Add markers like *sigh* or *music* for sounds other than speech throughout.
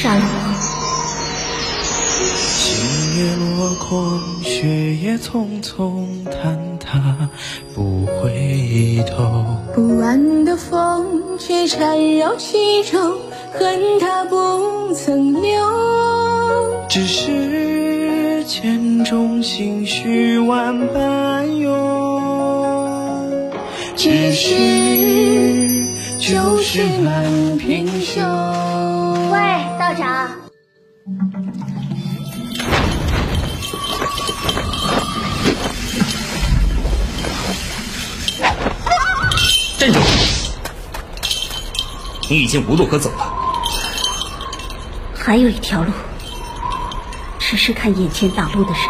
杀了我！今夜落空，雪也匆匆，坍塌不回头。不安的风却缠绕其中，恨它不曾留。只是剑中心绪万般涌，只是旧事难平休。喂。站住！你已经无路可走了。还有一条路，只是看眼前挡路的人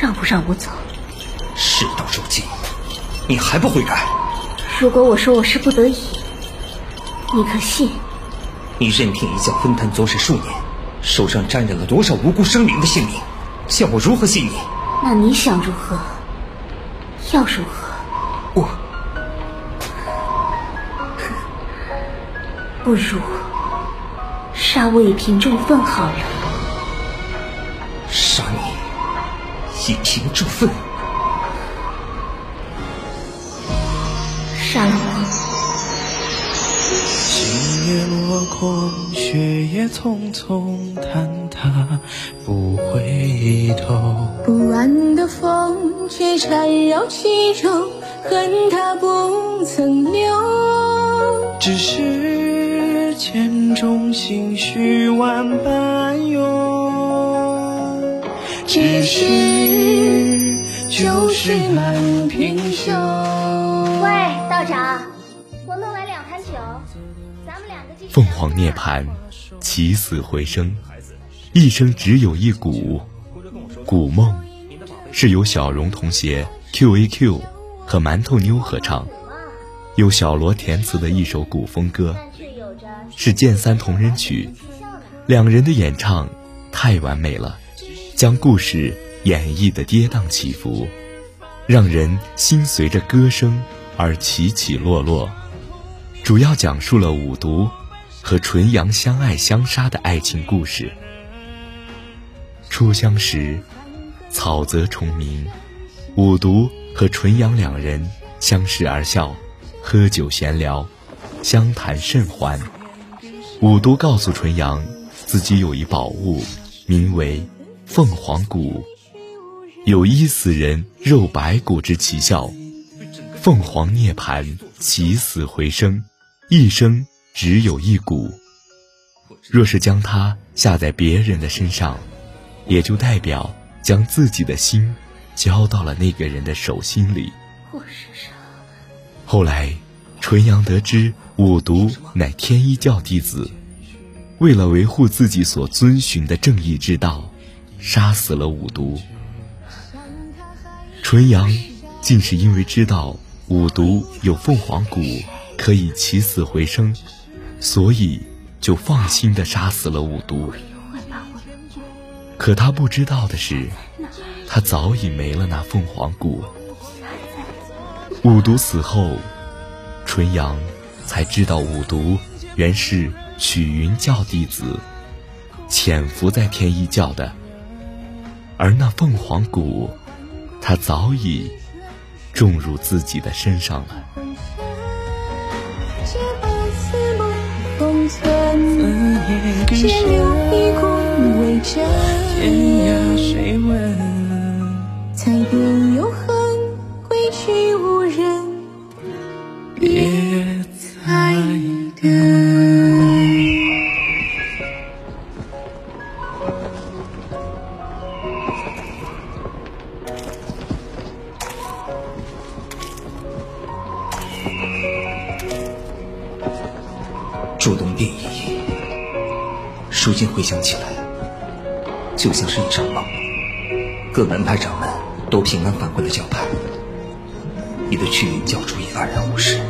让不让我走。事到如今，你还不悔改？如果我说我是不得已，你可信？你任凭一教昏贪作事数年，手上沾染了多少无辜生灵的性命，叫我如何信你？那你想如何？要如何？我 *laughs* 不如杀我以平众愤好了。杀你以平众愤？杀了我！今夜落空，雪也匆匆，坍塌不回头。不安的风却缠绕其中，恨它不曾留。只是千种心绪万般涌，只是旧事难平休。凤凰涅槃，起死回生，一生只有一古。古梦是由小荣同学 Q A Q 和馒头妞合唱，由小罗填词的一首古风歌，是剑三同人曲。两人的演唱太完美了，将故事演绎的跌宕起伏，让人心随着歌声而起起落落。主要讲述了五毒和纯阳相爱相杀的爱情故事。初相识，草泽虫鸣，五毒和纯阳两人相视而笑，喝酒闲聊，相谈甚欢。五毒告诉纯阳，自己有一宝物，名为凤凰骨，有医死人肉白骨之奇效。凤凰涅槃，起死回生，一生只有一骨。若是将它下在别人的身上，也就代表将自己的心交到了那个人的手心里。我是谁？后来，纯阳得知五毒乃天一教弟子，为了维护自己所遵循的正义之道，杀死了五毒。纯阳竟是因为知道五毒有凤凰骨可以起死回生，所以就放心的杀死了五毒。可他不知道的是，他早已没了那凤凰骨。五毒死后，纯阳才知道五毒原是许云教弟子，潜伏在天一教的。而那凤凰骨，他早已种入自己的身上了。存，思念更借留一深，骨为证，天涯谁问？才不永恒归去无人，别再等。筑东变异，如今回想起来，就像是一场梦。各门派掌门都平安返回了教派，你的去云教主也安然无事。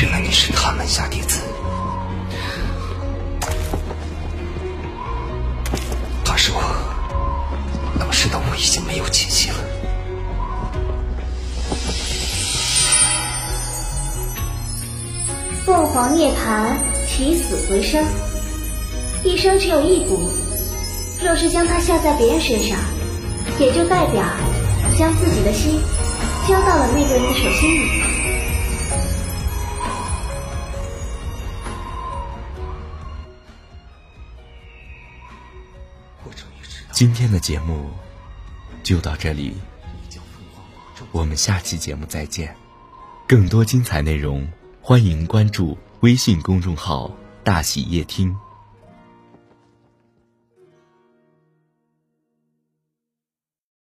原来你是他门下弟子。凤凰涅槃，起死回生，一生只有一股。若是将它下在别人身上，也就代表将自己的心交到了那个人的手心里。今天的节目就到这里，我们下期节目再见。更多精彩内容，欢迎关注微信公众号“大喜夜听”。